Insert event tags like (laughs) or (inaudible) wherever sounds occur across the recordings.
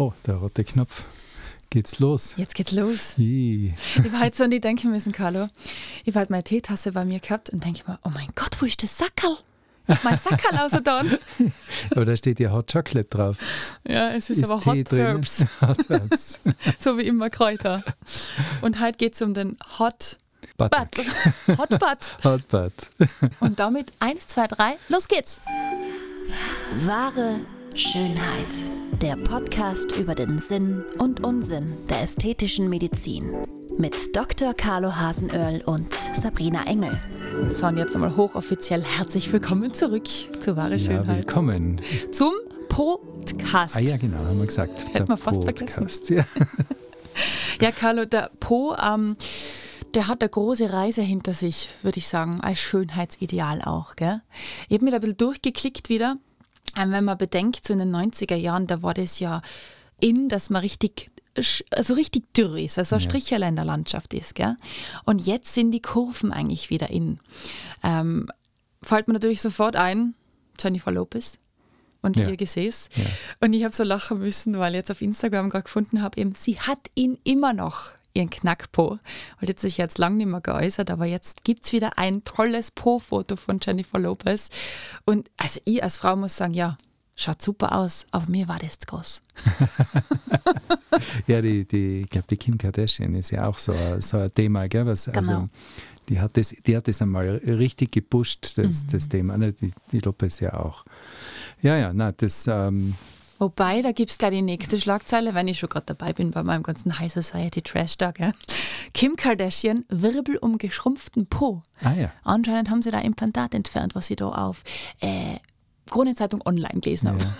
Oh, der rote Knopf. Geht's los? Jetzt geht's los. Ih. Ich war halt so an die denken müssen, Carlo. Ich war halt meine Teetasse bei mir gehabt und denke mir, oh mein Gott, wo ist das Sackerl? Mein Sackerl außer da. (laughs) Aber da steht ja Hot Chocolate drauf. Ja, es ist, Ist aber Tee Hot drin? Herbs, (laughs) Hot Herbs. (laughs) so wie immer Kräuter. Und heute geht's um den Hot. Butt. Hot Butt. Hot Butt. Und damit eins, zwei, drei, los geht's. Wahre Schönheit. Der Podcast über den Sinn und Unsinn der ästhetischen Medizin. Mit Dr. Carlo Hasenöhrl und Sabrina Engel. So, und jetzt nochmal hochoffiziell herzlich willkommen zurück zu Wahre Ja, Schönheit. willkommen. Zum Podcast. Ah ja, genau, haben wir gesagt. Hätten wir fast Podcast. (laughs) Ja. Ja, Carlo, der Po, ähm, der hat eine große Reise hinter sich, würde ich sagen, als Schönheitsideal auch. Gell? Ich habe mir da ein bisschen durchgeklickt wieder. Ähm, wenn man bedenkt, so in den 90er Jahren, da war das ja in, dass man richtig also richtig dürr ist, also ein. Stricherl in der Landschaft ist. Gell? Und jetzt sind die Kurven eigentlich wieder in. Ähm, fällt mir natürlich sofort ein, Jennifer Lopez und Ja. ihr Gesäß. Ja. Und ich habe so lachen müssen, weil ich jetzt auf Instagram gerade gefunden habe, eben, sie hat ihn immer noch, ihren Knackpo. Und jetzt sich jetzt lang nicht mehr geäußert, aber jetzt gibt es wieder ein tolles Po-Foto von Jennifer Lopez. Und also ich als Frau muss sagen, ja, schaut super aus, aber mir war das zu groß. (laughs) Ja, die, die, ich glaube, die Kim Kardashian ist ja auch so, ein- so ein Thema, gell? Was, Genau. also, die hat, das, die hat das einmal richtig gepusht, das, Mhm. das Thema. Ne? Die, die Lopez ja auch. Ja, ja, na, das, ähm, Wobei, da gibt es gleich die nächste Schlagzeile, wenn ich schon gerade dabei bin bei meinem ganzen High Society Trash da. Gell? Kim Kardashian, Wirbel um geschrumpften Po. ah ja. Anscheinend haben sie da Implantat entfernt, was sie da auf äh, Kronenzeitung online gelesen haben. ja.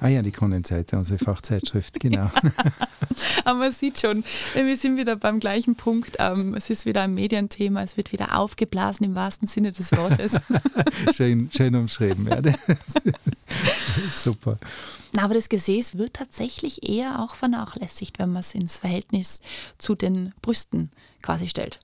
Ah ja, die Kronenzeit, unsere Fachzeitschrift, genau. (laughs) Aber man sieht schon, wir sind wieder beim gleichen Punkt. Ähm, es ist wieder ein Medienthema, es wird wieder aufgeblasen im wahrsten Sinne des Wortes. (laughs) schön, schön umschrieben. Ja. (laughs) Super. Aber das Gesäß wird tatsächlich eher auch vernachlässigt, wenn man es ins Verhältnis zu den Brüsten quasi stellt.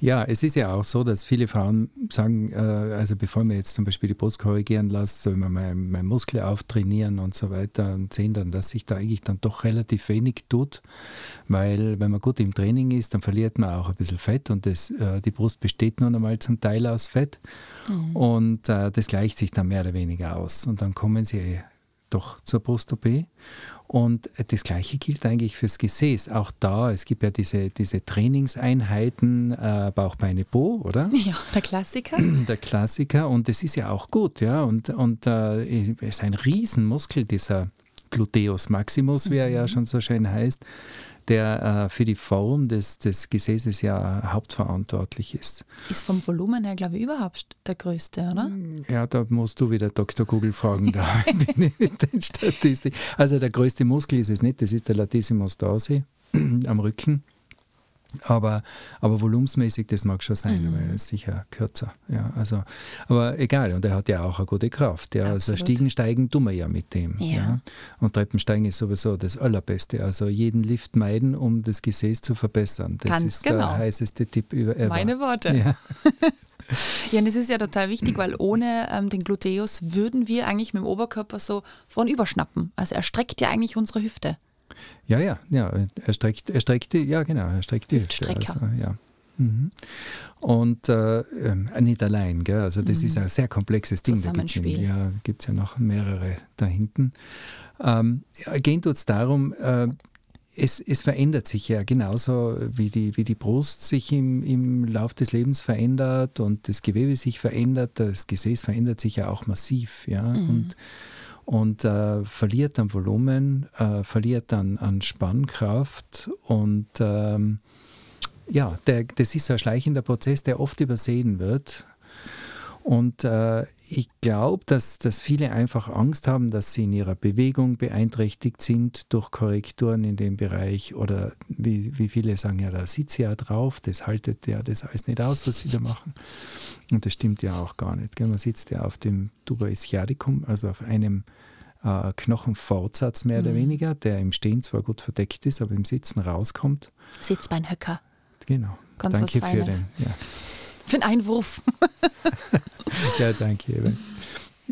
Ja, es ist ja auch so, dass viele Frauen sagen, äh, also bevor man jetzt zum Beispiel die Brust korrigieren lässt, soll man mal, mal Muskel auftrainieren und so weiter und sehen dann, dass sich da eigentlich dann doch relativ wenig tut, weil wenn man gut im Training ist, dann verliert man auch ein bisschen Fett und das, äh, die Brust besteht nun einmal zum Teil aus Fett und äh, das gleicht sich dann mehr oder weniger aus und dann kommen sie doch zur Brust-OP. Und das Gleiche gilt eigentlich fürs Gesäß. Auch da, es gibt ja diese, diese Trainingseinheiten, äh, Bauch, Beine, Po, oder? (laughs) Ja, der Klassiker. (clears throat) Der Klassiker. Und das ist ja auch gut, ja. Und, und äh, es ist ein Riesenmuskel, dieser Gluteus maximus, wie er ja schon so schön heißt, der äh, für die Form des, des Gesäßes ja hauptverantwortlich ist. Ist vom Volumen her, glaube ich, überhaupt der größte, oder? Ja, da musst du wieder Dr. Google fragen, da (laughs) bin ich mit den Statistik. Also der größte Muskel ist es nicht, das ist der Latissimus dorsi am Rücken. Aber, aber volumensmäßig, das mag schon sein, aber er ist sicher kürzer. Ja, also, aber egal, und er hat ja auch eine gute Kraft. Ja, also. Stiegen steigen tun wir ja mit dem. Ja. Und Treppensteigen ist sowieso das Allerbeste. Also jeden Lift meiden, um das Gesäß zu verbessern. Das Ganz ist genau. der heißeste Tipp über ever. Meine Worte. Ja. (laughs) (laughs) Ja, und das ist ja total wichtig, weil ohne ähm, den Gluteus würden wir eigentlich mit dem Oberkörper so vorn überschnappen. Also er streckt ja eigentlich unsere Hüfte. Ja, ja, ja. Er streckt, er streckt die, ja genau, er streckt die Hüfte. Also, ja. Mhm. Und äh, ähm, nicht allein, gell? also das ist ein sehr komplexes Ding. Da gibt Zusammenspiel. ja, gibt's ja noch mehrere da hinten. Ähm, gehen tut es darum, äh, es, es verändert sich ja genauso, wie die, wie die Brust sich im, im Lauf des Lebens verändert und das Gewebe sich verändert, das Gesäß verändert sich ja auch massiv. Ja? Und, und äh, verliert an Volumen, äh, verliert an, an Spannkraft und ähm, ja, der, das ist ein schleichender Prozess, der oft übersehen wird. Und äh, ich glaube, dass, dass viele einfach Angst haben, dass sie in ihrer Bewegung beeinträchtigt sind durch Korrekturen in dem Bereich oder wie, wie viele sagen, ja, da sitzt sie ja drauf, das haltet ja das alles nicht aus, was sie da machen. Und das stimmt ja auch gar nicht. Gell? Man sitzt ja auf dem Tuba ischiadicum, also auf einem äh, Knochenfortsatz mehr oder weniger, der im Stehen zwar gut verdeckt ist, aber im Sitzen rauskommt. Sitzbeinhöcker. Genau. Ganz danke für den. Ja. Für einen Einwurf. (laughs) ja, danke. Eben.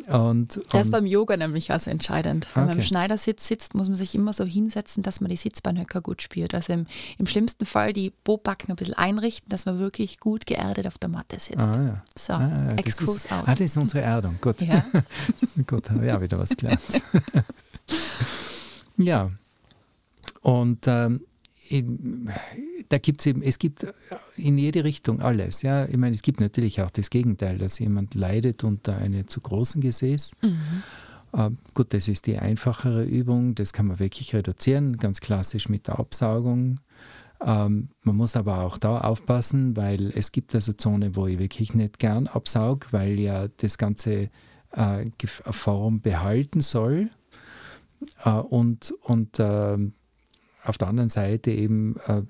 Und, das ist beim Yoga nämlich also entscheidend. Wenn man Okay. im Schneidersitz sitzt, muss man sich immer so hinsetzen, dass man die Sitzbeinhöcker gut spürt. Also im, im schlimmsten Fall die Bobacken ein bisschen einrichten, dass man wirklich gut geerdet auf der Matte sitzt. ah, ja. So, Ah, Excuse ist, out. ah, das ist unsere Erdung. Gut. Ja. (laughs) Gut, habe ich auch wieder was gelernt. (laughs) ja. Und ähm, da gibt es eben, es gibt in jede Richtung alles. Ja, ich meine, es gibt natürlich auch das Gegenteil, dass jemand leidet unter einem zu großen Gesäß. Äh, gut, das ist die einfachere Übung, das kann man wirklich reduzieren, ganz klassisch mit der Absaugung. Ähm, man muss aber auch da aufpassen, weil es gibt also Zonen, wo ich wirklich nicht gern absaug, weil ja das ganze äh, Form behalten soll. Äh, und und ähm, auf der anderen Seite eben, äh,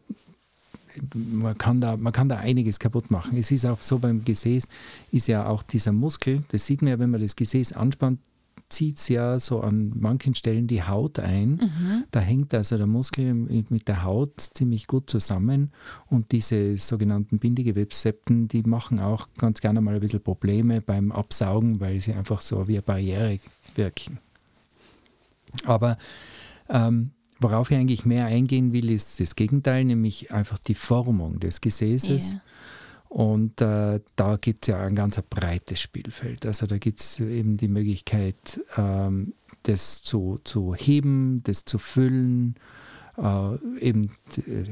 man, kann da, man kann da einiges kaputt machen. Es ist auch so beim Gesäß, ist ja auch dieser Muskel, das sieht man ja, wenn man das Gesäß anspannt, zieht es ja so an manchen Stellen die Haut ein. Da hängt also der Muskel mit mit der Haut ziemlich gut zusammen und diese sogenannten Bindegewebssepten, die machen auch ganz gerne mal ein bisschen Probleme beim Absaugen, weil sie einfach so wie eine Barriere wirken. Aber ähm, worauf ich eigentlich mehr eingehen will, ist das Gegenteil, nämlich einfach die Formung des Gesäßes. Ja. Und äh, da gibt es ja ein ganz breites Spielfeld. Also da gibt es eben die Möglichkeit, ähm, das zu, zu heben, das zu füllen, äh, eben äh,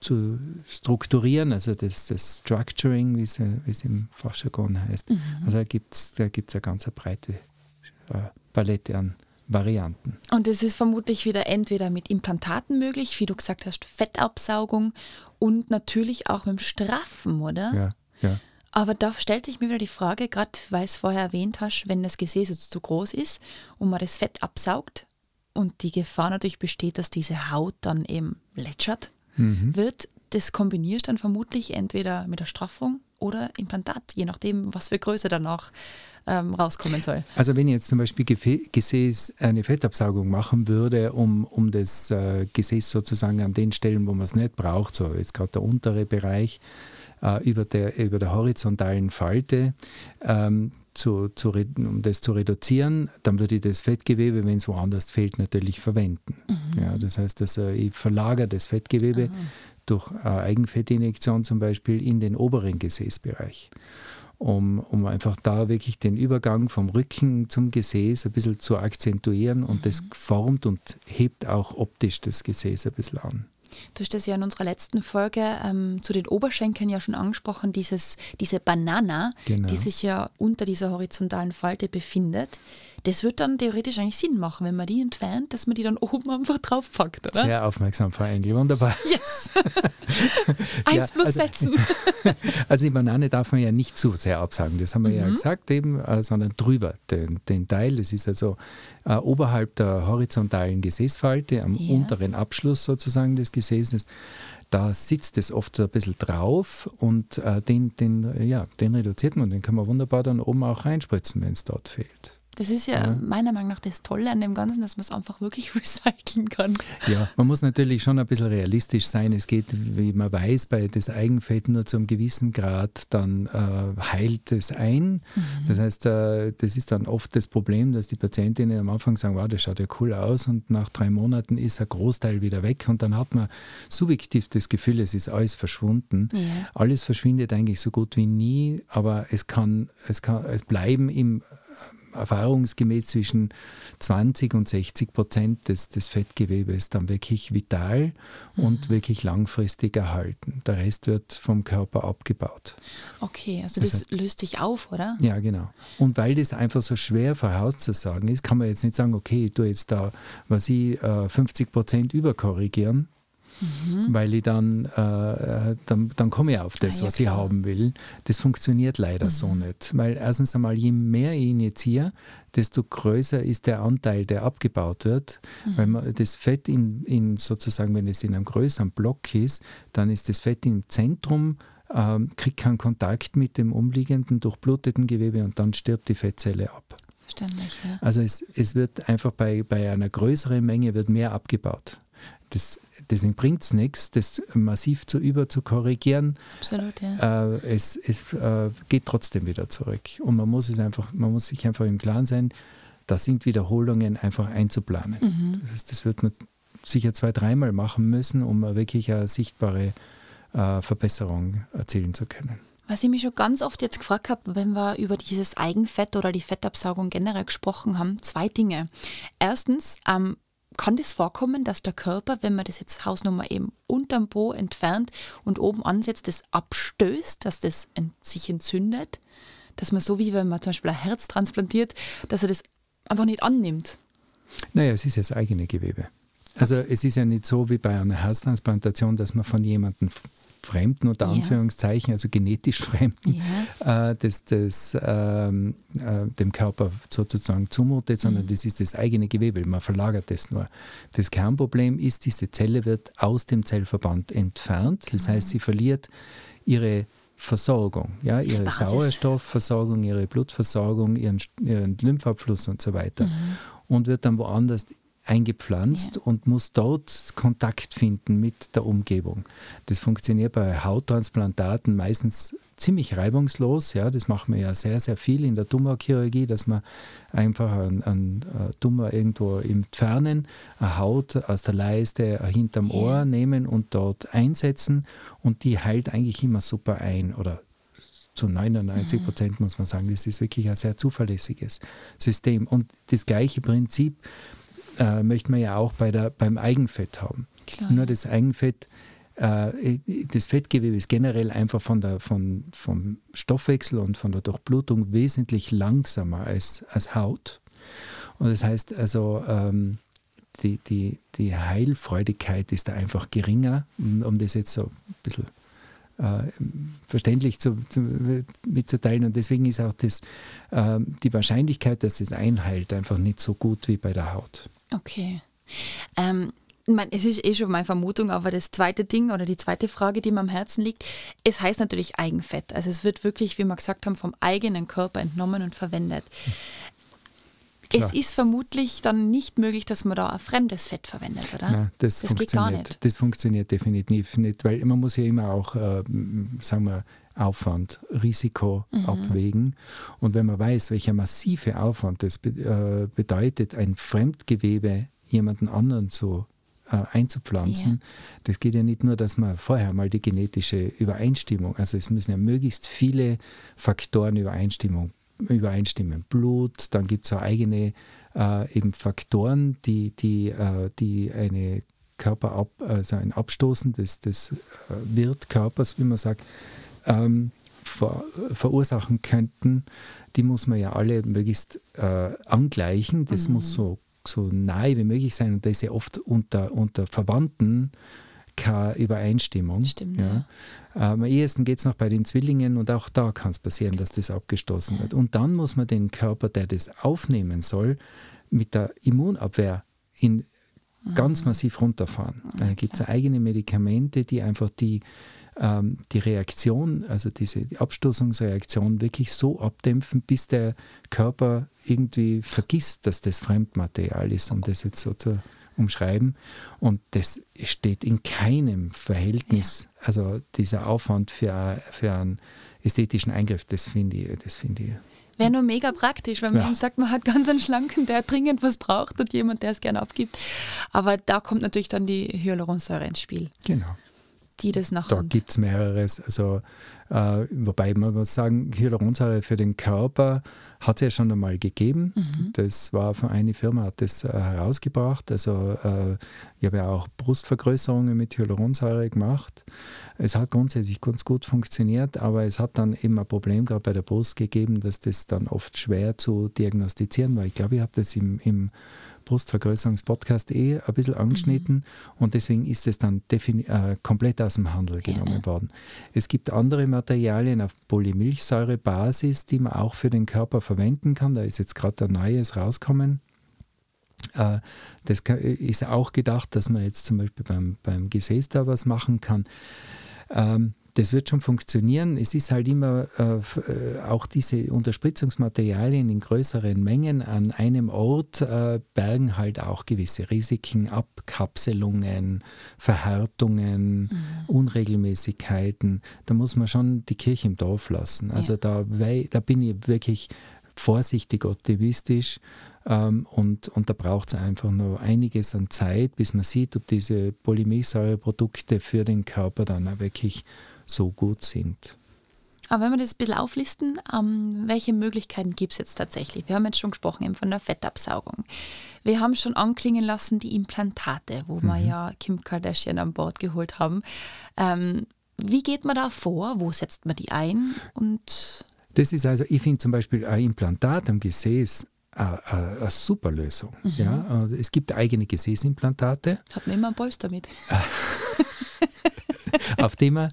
zu strukturieren, also das, das Structuring, wie es, im Fachjargon heißt. Also da gibt es da gibt's eine ganz breite äh, Palette an Varianten. Und es ist vermutlich wieder entweder mit Implantaten möglich, wie du gesagt hast, Fettabsaugung und natürlich auch mit dem Straffen, oder? Ja, ja. Aber da stellt sich mir wieder die Frage, gerade weil es vorher erwähnt hast, wenn das Gesäß jetzt zu groß ist und man das Fett absaugt und die Gefahr natürlich besteht, dass diese Haut dann eben lätschert, wird, das kombinierst dann vermutlich entweder mit der Straffung oder Implantat, je nachdem, was für Größe danach ähm, rauskommen soll. Also wenn ich jetzt zum Beispiel Gefä- Gesäß eine Fettabsaugung machen würde, um, um das äh, Gesäß sozusagen an den Stellen, wo man es nicht braucht, so jetzt gerade der untere Bereich, äh, über, der, über der horizontalen Falte, ähm, zu, zu, um das zu reduzieren, dann würde ich das Fettgewebe, wenn es woanders fehlt, natürlich verwenden. Ja, das heißt, also ich verlagere das Fettgewebe durch äh, Eigenfettinjektion zum Beispiel in den oberen Gesäßbereich um, um einfach da wirklich den Übergang vom Rücken zum Gesäß ein bisschen zu akzentuieren und das formt und hebt auch optisch das Gesäß ein bisschen an. Du hast das ja in unserer letzten Folge ähm, zu den Oberschenkeln ja schon angesprochen, dieses, diese Banana, Genau. die sich ja unter dieser horizontalen Falte befindet. Das wird dann theoretisch eigentlich Sinn machen, wenn man die entfernt, dass man die dann oben einfach draufpackt, oder? Sehr aufmerksam, Frau Engel, wunderbar. (laughs) Yes! (laughs) Eins Ja, plus also- setzen. (laughs) Also die Banane darf man ja nicht zu sehr absagen, das haben wir ja gesagt eben, äh, sondern drüber den, den Teil. Das ist also äh, oberhalb der horizontalen Gesäßfalte, am Ja. unteren Abschluss sozusagen des Gesäßes. Da sitzt es oft so ein bisschen drauf und äh, den, den, ja, den reduziert man, den kann man wunderbar dann oben auch reinspritzen, wenn es dort fehlt. Das ist ja, meiner Meinung nach das Tolle an dem Ganzen, dass man es einfach wirklich (laughs) recyceln kann. Ja, man muss natürlich schon ein bisschen realistisch sein. Es geht, wie man weiß, bei das Eigenfett nur zu einem gewissen Grad, dann äh, heilt es ein. Das heißt, äh, das ist dann oft das Problem, dass die Patientinnen am Anfang sagen, wow, das schaut ja cool aus und nach drei Monaten ist ein Großteil wieder weg und dann hat man subjektiv das Gefühl, es ist alles verschwunden. Ja. Alles verschwindet eigentlich so gut wie nie, aber es kann, es kann, es bleiben im erfahrungsgemäß zwischen 20 und 60 Prozent des, des Fettgewebes dann wirklich vital und wirklich langfristig erhalten. Der Rest wird vom Körper abgebaut. Okay, also Das das, heißt- löst sich auf, oder? Ja, genau. Und weil das einfach so schwer vorauszusagen ist, kann man jetzt nicht sagen, okay, tue jetzt da, was ich, äh, 50 Prozent überkorrigieren, weil ich dann, äh, dann, dann komme ich auf das, Ah, ja, was ich klar. haben will. Das funktioniert leider so nicht. Weil erstens einmal, je mehr ich injiziere, desto größer ist der Anteil, der abgebaut wird. Weil man das Fett in, in sozusagen, wenn es in einem größeren Block ist, dann ist das Fett im Zentrum ähm, kriegt keinen Kontakt mit dem umliegenden durchbluteten Gewebe und dann stirbt die Fettzelle ab. Verständlich, ja. Also es, es wird einfach bei, bei einer größeren Menge wird mehr abgebaut. Das, deswegen bringt es nichts, das massiv zu über zu korrigieren. Absolut, ja. Äh, es es äh, geht trotzdem wieder zurück. Und man muss es einfach, man muss sich einfach im Klaren sein, da sind Wiederholungen einfach einzuplanen. Mhm. Das, das wird man sicher zwei, dreimal machen müssen, um wirklich eine sichtbare äh, Verbesserung erzielen zu können. Was ich mich schon ganz oft jetzt gefragt habe, wenn wir über dieses Eigenfett oder die Fettabsaugung generell gesprochen haben, zwei Dinge. Erstens, ähm, kann das vorkommen, dass der Körper, wenn man das jetzt Hausnummer eben unterm Po entfernt und oben ansetzt, das abstößt, dass das sich entzündet? Dass man so wie wenn man zum Beispiel ein Herz transplantiert, dass er das einfach nicht annimmt? Naja, es ist ja das eigene Gewebe. Also es ist ja nicht so wie bei einer Herztransplantation, dass man von jemandem Fremden unter Anführungszeichen, also genetisch (laughs) Fremden, äh, das, das ähm, äh, dem Körper sozusagen zumutet, sondern mhm. das ist das eigene Gewebe. Man verlagert das nur. Das Kernproblem ist, diese Zelle wird aus dem Zellverband entfernt. Das heißt, sie verliert ihre Versorgung, ja, ihre Basis. Sauerstoffversorgung, ihre Blutversorgung, ihren, ihren Lymphabfluss und so weiter. Mhm. Und wird dann woanders eingepflanzt ja. und muss dort Kontakt finden mit der Umgebung. Das funktioniert bei Hauttransplantaten meistens ziemlich reibungslos. Ja, das machen wir ja sehr, sehr viel in der Tumorchirurgie, dass wir einfach einen, einen äh, Tumor irgendwo entfernen, eine Haut aus der Leiste äh, hinterm Ohr ja. nehmen und dort einsetzen und die heilt eigentlich immer super ein oder zu 99 Prozent muss man sagen, das ist wirklich ein sehr zuverlässiges System. Und das gleiche Prinzip äh, möchte man ja auch bei der, beim Eigenfett haben. Klar. Nur das Eigenfett, äh, das Fettgewebe ist generell einfach von der, von, vom Stoffwechsel und von der Durchblutung wesentlich langsamer als, als Haut. Und das heißt also, ähm, die, die, die Heilfreudigkeit ist da einfach geringer, um, um das jetzt so ein bisschen äh, verständlich zu, zu, mitzuteilen. Und deswegen ist auch das, äh, die Wahrscheinlichkeit, dass es einheilt, einfach nicht so gut wie bei der Haut. Okay. Ähm, meine, es ist eh schon meine Vermutung, aber das zweite Ding oder die zweite Frage, die mir am Herzen liegt, es heißt natürlich Eigenfett. Also es wird wirklich, wie wir gesagt haben, vom eigenen Körper entnommen und verwendet. Klar. Es ist vermutlich dann nicht möglich, dass man da ein fremdes Fett verwendet, oder? Nein, das, das geht gar nicht. Das funktioniert definitiv nicht, weil man muss ja immer auch, äh, sagen wir, Aufwand, Risiko mhm. abwägen. Und wenn man weiß, welcher massive Aufwand das be äh, bedeutet, ein Fremdgewebe jemanden anderen zu äh, einzupflanzen, ja. das geht ja nicht nur, dass man vorher mal die genetische Übereinstimmung, also es müssen ja möglichst viele Faktoren Übereinstimmung, übereinstimmen. Blut, dann gibt es auch eigene äh, eben Faktoren, die, die, äh, die eine Körperab, also ein Abstoßen des, des äh, Wirtkörpers, wie man sagt, ähm, ver, verursachen könnten, die muss man ja alle möglichst äh, angleichen. Das mhm. muss so, so nahe wie möglich sein und da ist ja oft unter, unter Verwandten keine Übereinstimmung. Stimmt, ja. ja. Am ehesten geht es noch bei den Zwillingen und auch da kann es passieren, dass das abgestoßen ja. wird. Und dann muss man den Körper, der das aufnehmen soll, mit der Immunabwehr in ganz mhm. massiv runterfahren. Da gibt es eigene Medikamente, die einfach die ähm, die Reaktion, also diese die Abstoßungsreaktion wirklich so abdämpfen, bis der Körper irgendwie vergisst, dass das Fremdmaterial ist, um das jetzt so zu umschreiben. Und das steht in keinem Verhältnis, ja. also dieser Aufwand für, für einen ästhetischen Eingriff, das finde ich, das finde ich Wäre nur mega praktisch, wenn man ja. sagt, man hat ganz einen Schlanken, der dringend was braucht und jemand, der es gerne abgibt. Aber da kommt natürlich dann die Hyaluronsäure ins Spiel. Genau die das nach Da gibt es mehreres. Also, äh, wobei man muss sagen, Hyaluronsäure für den Körper hat es ja schon einmal gegeben. Mhm. Das war von einer Firma, hat das äh, herausgebracht. Also äh, ich habe ja auch Brustvergrößerungen mit Hyaluronsäure gemacht. Es hat grundsätzlich ganz gut funktioniert, aber es hat dann eben ein Problem gerade bei der Brust gegeben, dass das dann oft schwer zu diagnostizieren war. Ich glaube, ich habe das im, im Brustvergrößerungspodcast eh ein bisschen angeschnitten mhm. und deswegen ist es dann äh, komplett aus dem Handel genommen ja. worden. Es gibt andere Materialien auf Polymilchsäurebasis, die man auch für den Körper verwenden kann. Da ist jetzt gerade ein neues rauskommen. Äh, das ist auch gedacht, dass man jetzt zum Beispiel beim, beim Gesäß da was machen kann. Ähm, das wird schon funktionieren. Es ist halt immer äh, äh, auch diese Unterspritzungsmaterialien in größeren Mengen an einem Ort äh, bergen halt auch gewisse Risiken, Abkapselungen, Verhärtungen, mhm. Unregelmäßigkeiten. Da muss man schon die Kirche im Dorf lassen. Also ja. da, da bin ich wirklich vorsichtig optimistisch. Ähm, und, und da braucht es einfach noch einiges an Zeit, bis man sieht, ob diese Polymersäureprodukte für den Körper dann auch wirklich so gut sind. Aber wenn wir das ein bisschen auflisten, ähm, welche Möglichkeiten gibt es jetzt tatsächlich? Wir haben jetzt schon gesprochen eben von der Fettabsaugung. Wir haben schon anklingen lassen die Implantate, wo mhm. wir ja Kim Kardashian an Bord geholt haben. Ähm, wie geht man da vor? Wo setzt man die ein? Und das ist also, ich finde zum Beispiel ein Implantat am Gesäß eine super Lösung. Mhm. Ja, es gibt eigene Gesäßimplantate. Hat man immer ein Polster mit. (laughs) auf dem man,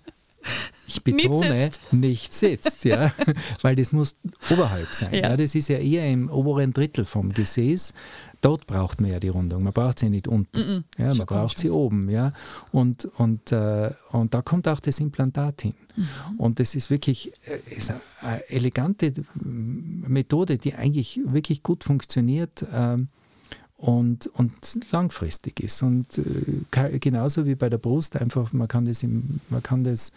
ich betone, nicht sitzt, nicht sitzt ja, (laughs) weil das muss oberhalb sein. Ja. ja. Das ist ja eher im oberen Drittel vom Gesäß. Dort braucht man ja die Rundung. Man braucht sie nicht unten. Mm -mm. Ja, man braucht sie oben. Ja. Und, und, äh, und da kommt auch das Implantat hin. Mhm. Und das ist wirklich äh, ist eine elegante Methode, die eigentlich wirklich gut funktioniert. Ähm, und, und langfristig ist. Und äh, genauso wie bei der Brust, einfach, man kann das, im, man kann das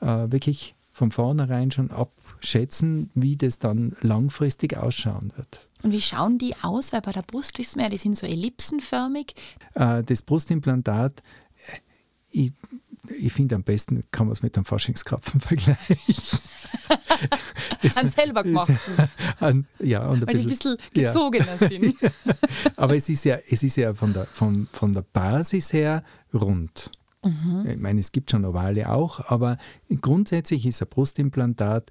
äh, wirklich von vornherein schon abschätzen, wie das dann langfristig ausschauen wird. Und wie schauen die aus? Weil bei der Brust wissen wir ja, die sind so ellipsenförmig. Äh, das Brustimplantat, äh, ich, ich finde am besten kann man es mit einem Faschingskrapfen (laughs) vergleichen. (laughs) an selber gemacht. (laughs) An, ja, und ein Weil bisschen, ein bisschen gezogener ja. sind. Aber es ist ja, es ist ja von, der, von, von der Basis her rund. Mhm. Ich meine, es gibt schon Ovale auch, aber grundsätzlich ist ein Brustimplantat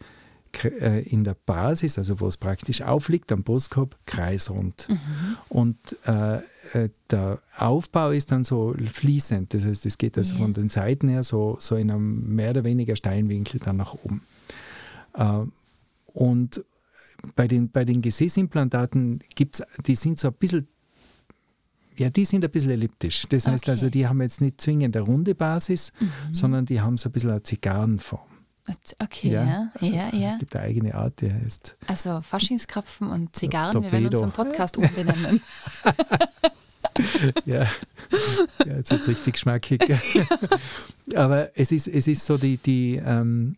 äh, in der Basis, also wo es praktisch aufliegt am Brustkorb, kreisrund. Mhm. Und äh, äh, der Aufbau ist dann so fließend, das heißt, es geht also von den Seiten her so, so in einem mehr oder weniger steilen Winkel dann nach oben. Äh, und bei den, bei den Gesäßimplantaten gibt es, die sind so ein bisschen ja, die sind ein bisschen elliptisch. Das heißt okay. also, die haben jetzt nicht zwingend eine runde Basis, mhm. sondern die haben so ein bisschen eine Zigarrenform. Okay, ja, also, ja, ja. Es gibt eine eigene Art, die heißt. Also Faschingskrapfen und Zigarren, Torpedo. wir werden unseren Podcast umbenennen. (laughs) (laughs) ja. ja, jetzt wird es richtig schmackig. (laughs) Aber es ist, es ist so, die, die ähm,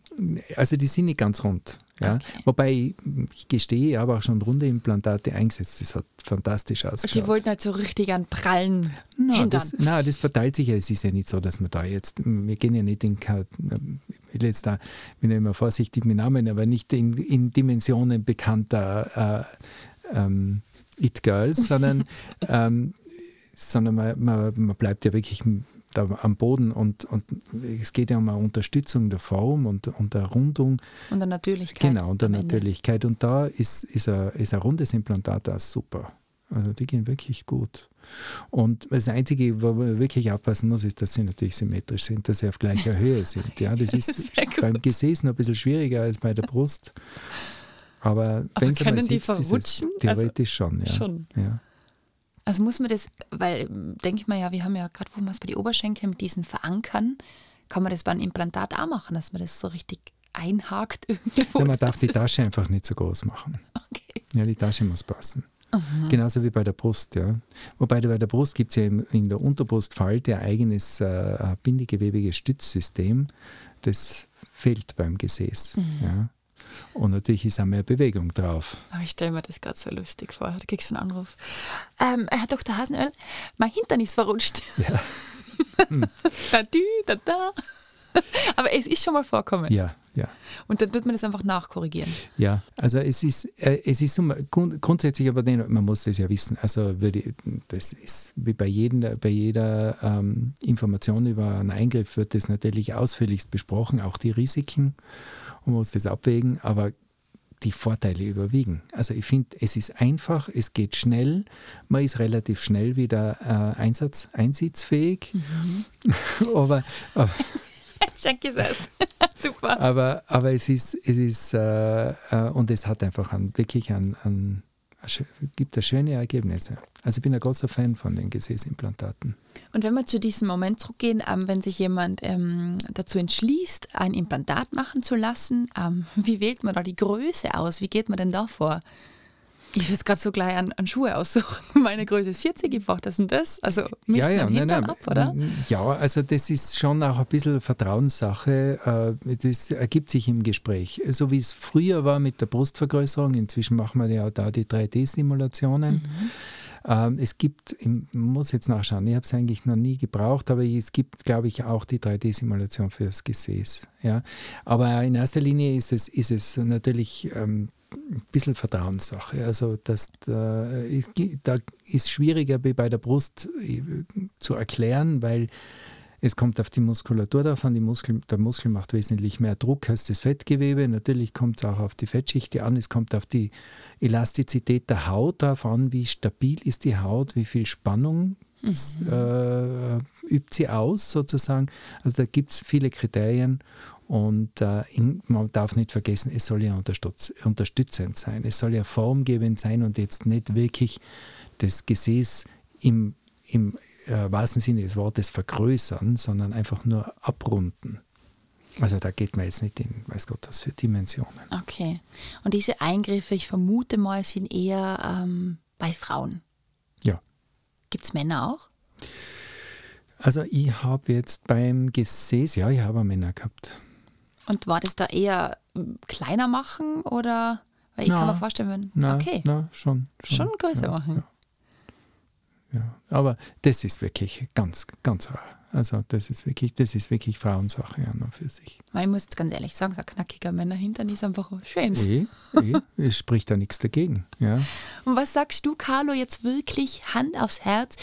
also die sind nicht ganz rund. Ja? Okay. Wobei, ich gestehe, ich habe auch schon runde Implantate eingesetzt. Das hat fantastisch ausgeschaut. Die wollten halt so richtig an prallen no, Hintern. Das, nein, das verteilt sich ja. Es ist ja nicht so, dass wir da jetzt, wir gehen ja nicht in, ich will jetzt da, bin ja immer vorsichtig mit Namen, aber nicht in, in Dimensionen bekannter äh, ähm, It-Girls, sondern (laughs) ähm, sondern man, man, man bleibt ja wirklich da am Boden und, und es geht ja um eine Unterstützung der Form und, und der Rundung. Und der Natürlichkeit. Genau, und der Natürlichkeit. Und da ist, ist, ein, ist ein rundes Implantat auch super. Also die gehen wirklich gut. Und das Einzige, wo man wirklich aufpassen muss, ist, dass sie natürlich symmetrisch sind, dass sie auf gleicher Höhe (laughs) sind. Ja, das ist beim Gesäß noch ein bisschen schwieriger als bei der Brust. Aber, Aber wenn können die sitzt, verrutschen? Theoretisch also, schon, ja. Schon. ja. Also muss man das, weil denke ich mal ja, wir haben ja gerade, wo man es bei den Oberschenkeln mit diesen Verankern, kann man das beim Implantat auch machen, dass man das so richtig einhakt (laughs) irgendwo. Ja, man darf die Tasche einfach nicht so groß machen. Okay. Ja, die Tasche muss passen. Mhm. Genauso wie bei der Brust, ja. Wobei bei der Brust gibt es ja in der Unterbrustfalte ein eigenes äh, bindegewebiges Stützsystem. Das fehlt beim Gesäß. Mhm. Ja. Und natürlich ist auch mehr Bewegung drauf. Aber ich stelle mir das gerade so lustig vor. Da kriegst du einen Anruf. Ähm, Herr Dr. Hasenöl, mein Hintern ist verrutscht. Ja. (laughs) da, dü, da, da. Aber es ist schon mal vorkommen. Ja, ja. Und dann tut man das einfach nachkorrigieren. Ja, also es ist, äh, es ist grundsätzlich, aber man muss das ja wissen. Also das ist wie bei, jedem, bei jeder ähm, Information über einen Eingriff wird das natürlich ausführlichst besprochen, auch die Risiken man muss das abwägen, aber die Vorteile überwiegen. Also ich finde, es ist einfach, es geht schnell, man ist relativ schnell wieder äh, Einsatz, einsitzfähig. Mhm. (laughs) aber, aber (laughs) Schon gesagt. (laughs) Super. Aber, aber es ist, es ist äh, äh, und es hat einfach einen, wirklich einen, einen, gibt da schöne Ergebnisse. Also ich bin ein großer Fan von den Gesäßimplantaten. Und wenn wir zu diesem Moment zurückgehen, ähm, wenn sich jemand ähm, dazu entschließt, ein Implantat machen zu lassen, ähm, (laughs) wie wählt man da die Größe aus? Wie geht man denn da vor? Ich will gerade so gleich an, an, Schuhe aussuchen. (laughs) Meine Größe ist 40, ich brauche das und das. Also misst ja, ja, man nein, nein, ab, oder? Ja, also das ist schon auch ein bisschen Vertrauenssache. Äh, das ergibt sich im Gespräch. So wie es früher war mit der Brustvergrößerung, inzwischen machen wir ja da die 3D-Simulationen. Mhm. Ähm, es gibt, ich muss jetzt nachschauen, ich habe es eigentlich noch nie gebraucht, aber es gibt, glaube ich, auch die 3D-Simulation fürs Gesäß. Ja? Aber in erster Linie ist es, ist es natürlich ähm, ein bisschen Vertrauenssache. Also das, da, da ist schwieriger wie bei der Brust äh, zu erklären, weil es kommt auf die Muskulatur davon. Die Muskel, der Muskel macht wesentlich mehr Druck als das Fettgewebe. Natürlich kommt es auch auf die Fettschichte an. Es kommt auf die Elastizität der Haut darauf an, wie stabil ist die Haut, wie viel Spannung mhm. äh, übt sie aus sozusagen. Also da gibt es viele Kriterien und äh, in, man darf nicht vergessen, es soll ja unterstütz, unterstützend sein. Es soll ja formgebend sein und jetzt nicht wirklich das Gesäß im, im äh, wahrsten Sinne des Wortes vergrößern, sondern einfach nur abrunden. Also da geht man jetzt nicht in, weiß Gott, was für Dimensionen. Okay. Und diese Eingriffe, ich vermute mal, sind eher ähm, bei Frauen. Ja. Gibt es Männer auch? Also ich habe jetzt beim Gesäß, ja, ich habe Männer gehabt. Und war das da eher hm, kleiner machen oder? Weil ich na, kann mir vorstellen, wenn. Na, okay. Na, schon, schon. Schon größer ja, machen. Ja. Ja. Aber das ist wirklich ganz, ganz rar. Also das ist wirklich, das ist wirklich Frauensache ja noch für sich. Ich muss jetzt ganz ehrlich sagen, so ein knackiger Männerhintern ist einfach schön. Eh, eh, es spricht da nichts dagegen. Ja. Und was sagst du, Carlo, jetzt wirklich Hand aufs Herz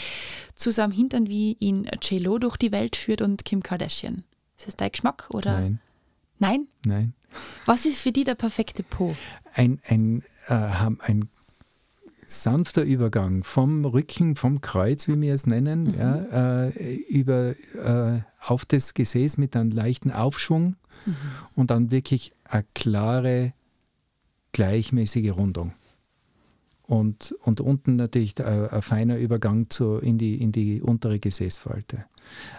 zu so einem Hintern, wie ihn J-Lo durch die Welt führt und Kim Kardashian? Ist das dein Geschmack? Oder? Nein. Nein? Nein. Was ist für die der perfekte Po? Ein, ein, äh, ein sanfter Übergang vom Rücken, vom Kreuz, wie wir es nennen, mhm. ja, äh, über, äh, auf das Gesäß mit einem leichten Aufschwung mhm. und dann wirklich eine klare, gleichmäßige Rundung. Und, und unten natürlich ein, ein feiner Übergang zu, in, die, in die untere Gesäßfalte.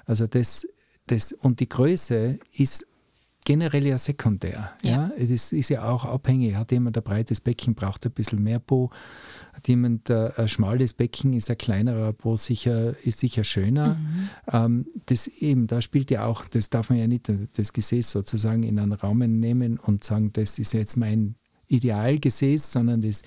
Also das, das, und die Größe ist generell ja sekundär. Ja. ja. Es ist, ist, ja auch abhängig. Hat jemand ein breites Becken, braucht ein bisschen mehr Po. Hat jemand äh, ein schmales Becken, ist ein kleinerer Po sicher, ist sicher schöner. Mhm. Ähm, das eben, da spielt ja auch, das darf man ja nicht das Gesäß sozusagen in einen Raum nehmen und sagen, das ist jetzt mein Idealgesäß, sondern das,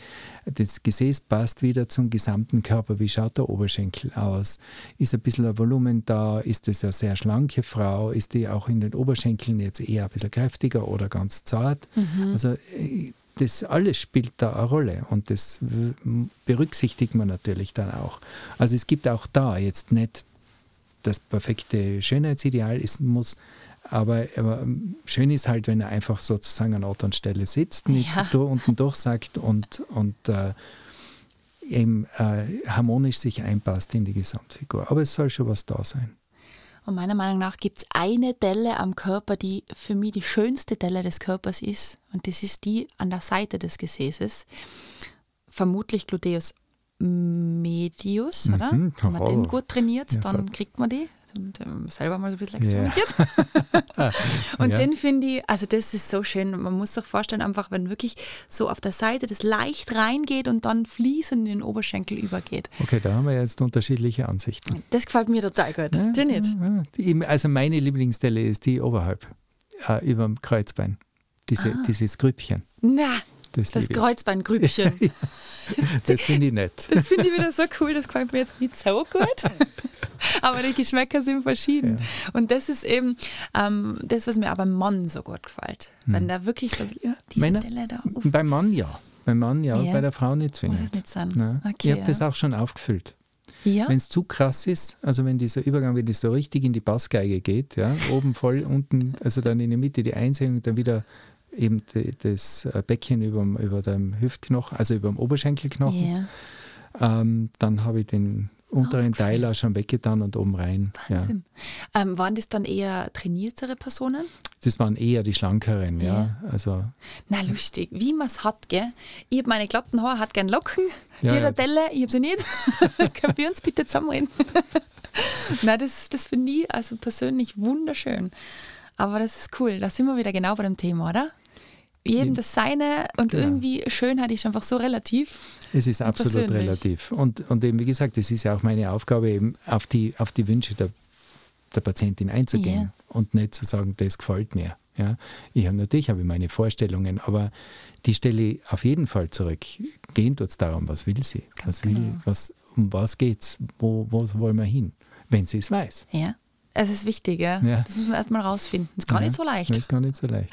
das Gesäß passt wieder zum gesamten Körper. Wie schaut der Oberschenkel aus? Ist ein bisschen ein Volumen da? Ist das eine sehr schlanke Frau? Ist die auch in den Oberschenkeln jetzt eher ein bisschen kräftiger oder ganz zart? Mhm. Also äh, das alles spielt da eine Rolle und das berücksichtigt man natürlich dann auch. Also es gibt auch da jetzt nicht das perfekte Schönheitsideal, es muss aber, aber, ähm, schön ist halt, wenn er einfach sozusagen an Ort und Stelle sitzt, nicht ja. da unten durchsagt und, und äh, eben äh, harmonisch sich einpasst in die Gesamtfigur. Aber es soll schon was da sein. Und meiner Meinung nach gibt es eine Delle am Körper, die für mich die schönste Delle des Körpers ist. Und das ist die an der Seite des Gesäßes. Vermutlich Gluteus medius, oder? Mhm, Wenn man den gut trainiert, ja, dann kriegt man die und ähm, selber mal so ein bisschen experimentiert. Yeah. (laughs) und ja. den finde ich, also das ist so schön. Man muss sich vorstellen, einfach, wenn wirklich so auf der Seite das leicht reingeht und dann fließend in den Oberschenkel übergeht. Okay, da haben wir jetzt unterschiedliche Ansichten. Das gefällt mir total gut. Ja, Dir nicht? Also meine Lieblingsstelle ist die oberhalb, äh, über dem Kreuzbein. Diese, ah. Dieses Grüppchen. Na, das, (laughs) das Kreuzbeingrübchen. das finde ich nett. Das finde ich wieder so cool, das gefällt mir jetzt nicht so gut. aber die Geschmäcker sind verschieden. Ja. Und das ist eben ähm, das, was mir aber beim Mann so gut gefällt. Hm. Wenn da wirklich so ja, diese Männer, Delle da. Uff. Beim Mann ja. Beim Mann ja, ja. bei der Frau nicht zwingend. Muss es nicht sein. Okay, ich habe das auch schon aufgefüllt. Ja. Wenn es zu krass ist, also wenn dieser Übergang, wenn das so richtig in die Bassgeige geht, ja, oben voll, unten, also dann in der Mitte die Einsengung, dann wieder eben die, das Becken über, über dem Hüftknochen, also über dem Oberschenkelknochen. Ja. Ähm, dann habe ich den unteren Teil auch schon weggetan und oben rein. Wahnsinn. Ja. Ähm, waren das dann eher trainiertere Personen? das waren eher die schlankeren, ja. Ja. Also, Na, lustig, wie man es hat, gell? Ich habe meine glatten Haare, hat gern Locken, (laughs) Ja, die ja, ja, Delle, ich habe sie nicht. (laughs) Können wir uns bitte zusammenreden? (laughs) Nein, das, das finde ich also persönlich wunderschön. Aber das ist cool, da sind wir wieder genau bei dem Thema, oder? Jedem das Seine und Genau. irgendwie Schönheit ist einfach so relativ. es ist absolut persönlich. relativ. Und, und eben, wie gesagt, es ist ja auch meine Aufgabe, eben auf die, auf die Wünsche der, der Patientin einzugehen Ja. und nicht zu sagen, das gefällt mir. Ja, ich habe natürlich habe ich meine Vorstellungen, aber die stelle ich auf jeden Fall zurück. Gehen tut es darum, was will sie? Ganz was will, genau. was, um was geht's? Wo, wo wollen wir hin? Wenn sie es weiß. Ja. Es ist wichtig, gell? Ja. das müssen wir erstmal rausfinden. Das ist gar Ja, nicht so leicht. Ist gar nicht so leicht.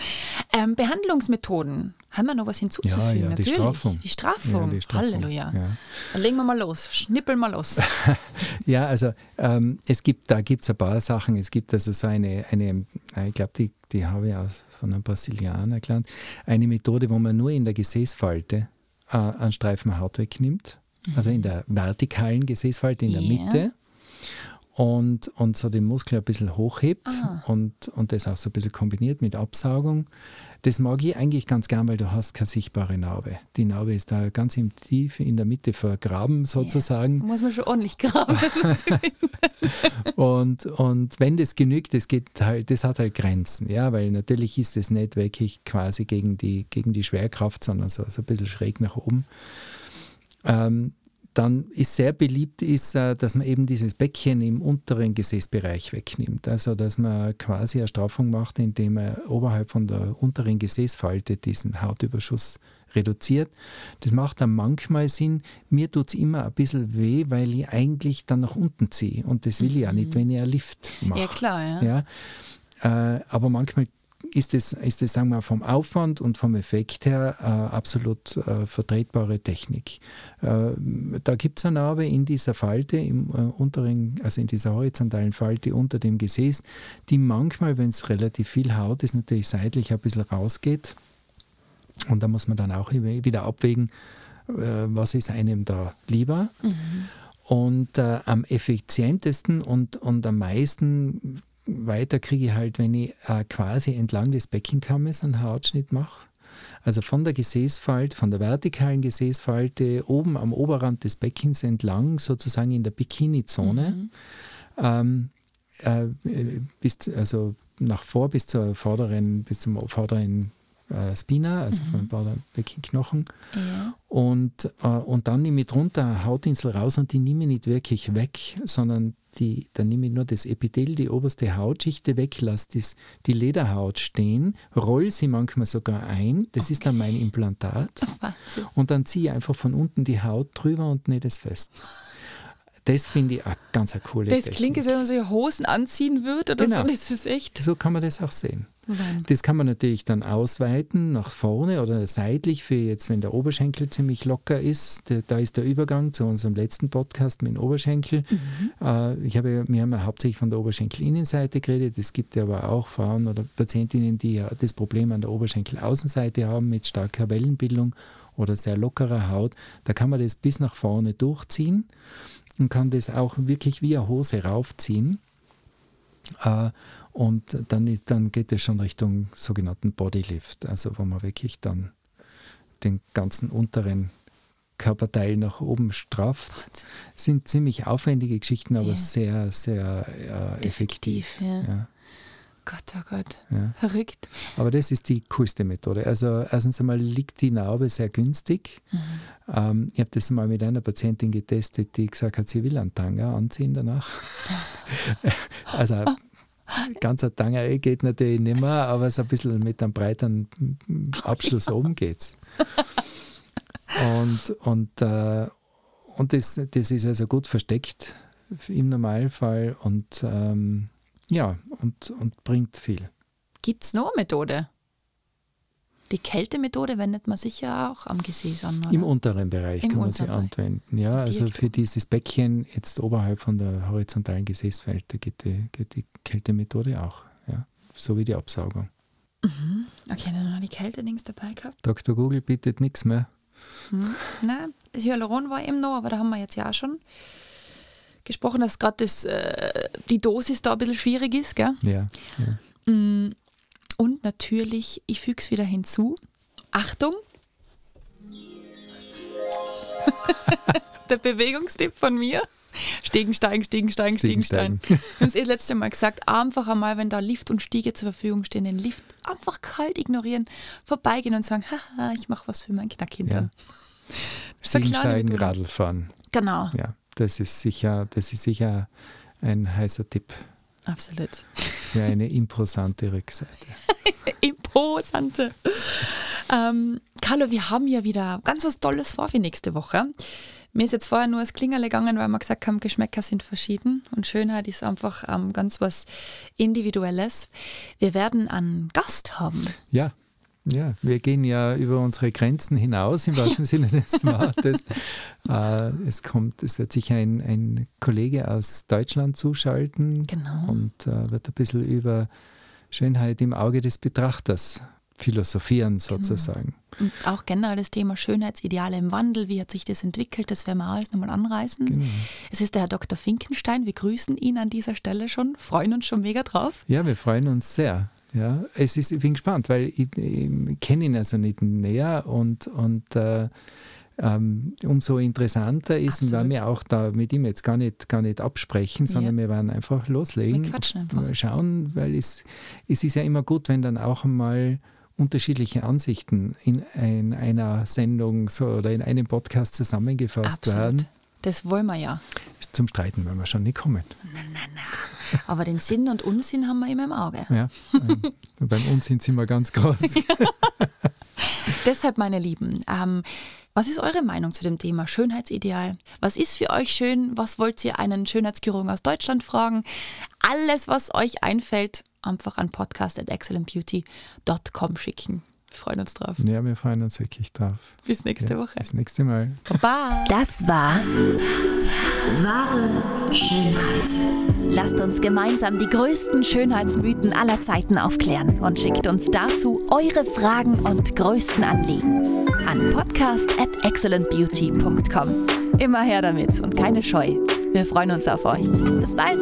Ähm, Behandlungsmethoden. Haben wir noch was hinzuzufügen? Ja, ja, die Natürlich. Strafung. Die Strafung. Ja, die Strafung, Halleluja. ja. Dann legen wir mal los. Schnippeln mal los. (laughs) Ja, also ähm, es gibt, da gibt es ein paar Sachen. Es gibt also so eine, eine äh, ich glaube, die, die habe ich aus, von einem Brasilianer gelernt, eine Methode, wo man nur in der Gesäßfalte äh, einen Streifen Haut wegnimmt, also in der vertikalen Gesäßfalte in der Ja. Mitte und, und so den Muskel ein bisschen hochhebt und, und das auch so ein bisschen kombiniert mit Absaugung. Das mag ich eigentlich ganz gern, weil du hast keine sichtbare Narbe. Die Narbe ist da ganz im Tief in der Mitte vergraben sozusagen. Da muss man schon ordentlich graben. das. (laughs) Und, und wenn das genügt, das, geht halt, das hat halt Grenzen, ja, weil natürlich ist es nicht wirklich quasi gegen die, gegen die Schwerkraft, sondern so, so ein bisschen schräg nach oben. Ähm, dann ist sehr beliebt, ist, äh, dass man eben dieses Bäckchen im unteren Gesäßbereich wegnimmt. Also, dass man quasi eine Straffung macht, indem man oberhalb von der unteren Gesäßfalte diesen Hautüberschuss reduziert. Das macht dann manchmal Sinn. Mir tut es immer ein bisschen weh, weil ich eigentlich dann nach unten ziehe. Und das will ich ja nicht, wenn ich einen Lift mache. Ja, klar, ja. Ja? Äh, aber manchmal ist es, ist es, sagen wir, vom Aufwand und vom Effekt her äh, absolut äh, vertretbare Technik. Äh, da gibt es eine Narbe in dieser Falte, im äh, unteren, also in dieser horizontalen Falte unter dem Gesäß, die manchmal, wenn es relativ viel Haut ist, natürlich seitlich ein bisschen rausgeht. Und da muss man dann auch wieder abwägen, äh, was ist einem da lieber. Und äh, am effizientesten und, und am meisten weiter kriege ich halt, wenn ich äh, quasi entlang des Beckenkammes einen Hautschnitt mache. Also von der Gesäßfalte, von der vertikalen Gesäßfalte oben am Oberrand des Beckens entlang, sozusagen in der Bikini-Zone, ähm, äh, bis, also nach vor bis zur vorderen, bis zum vorderen äh, Spina, also vom vorderen Beckenknochen. ja. Und, äh, und dann nehme ich drunter Hautinsel raus und die nehme ich nicht wirklich weg, sondern die, dann nehme ich nur das Epithel, die oberste Hautschichte weg, lasse das, die Lederhaut stehen, roll sie manchmal sogar ein, das ist dann mein Implantat. (laughs) Wahnsinn. Und dann ziehe ich einfach von unten die Haut drüber und nähe das fest. Das finde ich eine ganz eine coole Das Technik. klingt, als wenn man sich Hosen anziehen würde oder Genau. so. Das ist echt. So kann man das auch sehen. Wahnsinn. Das kann man natürlich dann ausweiten nach vorne oder seitlich für jetzt, wenn der Oberschenkel ziemlich locker ist. Da, ist der Übergang zu unserem letzten Podcast mit dem Oberschenkel. Äh, ich habe, wir haben ja hauptsächlich von der Oberschenkelinnenseite geredet. Es gibt ja aber auch Frauen oder Patientinnen, die ja das Problem an der Oberschenkelaußenseite haben mit starker Wellenbildung oder sehr lockerer Haut. Da kann man das bis nach vorne durchziehen und kann das auch wirklich wie eine Hose raufziehen. Und dann, ist, dann geht es schon Richtung sogenannten Bodylift, also wo man wirklich dann den ganzen unteren Körperteil nach oben strafft. Sind ziemlich aufwendige Geschichten, aber Ja. sehr, sehr äh, effektiv. Effektiv, ja. Ja, Gott, oh Gott. ja. Verrückt. Aber das ist die coolste Methode. Also erstens einmal liegt die Narbe sehr günstig. Ähm, ich habe das mal mit einer Patientin getestet, die gesagt hat, sie will einen Tanga anziehen danach. (laughs) also ganz ein Tanga eh geht natürlich nicht mehr, aber so ein bisschen mit einem breiteren Abschluss oben geht's. Und, und, äh, und das, das ist also gut versteckt im Normalfall und ähm, ja, und, und bringt viel. Gibt es noch eine Methode? Die Kältemethode wendet man sicher auch am Gesäß an, oder? Im unteren Bereich Im kann man sie anwenden. Ja, also für dieses Bäckchen jetzt oberhalb von der horizontalen Gesäßfalte geht die, geht die Kältemethode auch. Ja, so wie die Absaugung. Okay, dann noch die Kälte-Dings dabei gehabt. Dr. Google bietet nichts mehr. Nein, das Hyaluron war eben noch, aber da haben wir jetzt ja auch schon gesprochen, dass gerade das, äh, die Dosis da ein bisschen schwierig ist, gell? Ja, ja. Mm, Und natürlich, ich füge es wieder hinzu. Achtung! (laughs) Der Bewegungstipp von mir. Stiegen, steigen, stiegen, steigen, stiegen, steigen. Wir haben es eh das letzte Mal gesagt, einfach einmal, wenn da Lift und Stiege zur Verfügung stehen, den Lift einfach kalt ignorieren, vorbeigehen und sagen, haha, ich mache was für mein Kind. Ja. Stiegen, steigen, Radl fahren. Genau. Ja, das ist sicher, das ist sicher ein heißer Tipp. Absolut. Für eine imposante Rückseite. (laughs) imposante. Ähm, Carlo, wir haben ja wieder ganz was Tolles vor für nächste Woche. Mir ist jetzt vorher nur das Klingerle gegangen, weil wir gesagt haben, Geschmäcker sind verschieden und Schönheit ist einfach ähm, ganz was Individuelles. Wir werden einen Gast haben. Ja, ja, wir gehen ja über unsere Grenzen hinaus, im wahrsten Sinne des (laughs) Wortes. Äh, es kommt, es wird sich ein, ein Kollege aus Deutschland zuschalten genau. und äh, wird ein bisschen über Schönheit im Auge des Betrachters philosophieren genau. sozusagen. Genau. Und auch generell das Thema Schönheitsideale im Wandel, wie hat sich das entwickelt, das werden wir alles nochmal anreißen. Genau. Es ist der Herr Dr. Finkenstein, wir grüßen ihn an dieser Stelle schon, freuen uns schon mega drauf. Ja, wir freuen uns sehr. Ja, es ist, ich bin gespannt, weil ich, ich kenne ihn also nicht näher und, und äh, ähm, umso interessanter ist, Absolut. weil wir auch da mit ihm jetzt gar nicht, gar nicht absprechen, sondern ja. wir werden einfach loslegen. Wir quatschen einfach. Mal schauen, weil es, es ist ja immer gut, wenn dann auch einmal unterschiedliche Ansichten in, in einer Sendung so, oder in einem Podcast zusammengefasst Absolut. werden. Das wollen wir ja. Zum Streiten wollen wir schon nicht kommen. Nein, nein, nein. Aber den Sinn und Unsinn haben wir immer im Auge. Ja, ähm, beim Unsinn sind wir ganz groß. (laughs) Deshalb, meine Lieben, ähm, was ist eure Meinung zu dem Thema Schönheitsideal? Was ist für euch schön? Was wollt ihr einen Schönheitschirurgen aus Deutschland fragen? Alles, was euch einfällt, einfach an podcast.excellentbeauty.com schicken. Wir freuen uns drauf. Ja, wir freuen uns wirklich drauf. Bis nächste ja, Woche. Bis nächste Mal. Baba. Das war wahre Schönheit. Lasst uns gemeinsam die größten Schönheitsmythen aller Zeiten aufklären und schickt uns dazu eure Fragen und größten Anliegen an podcast@excellentbeauty.com. Immer her damit und keine Scheu. Wir freuen uns auf euch. Bis bald.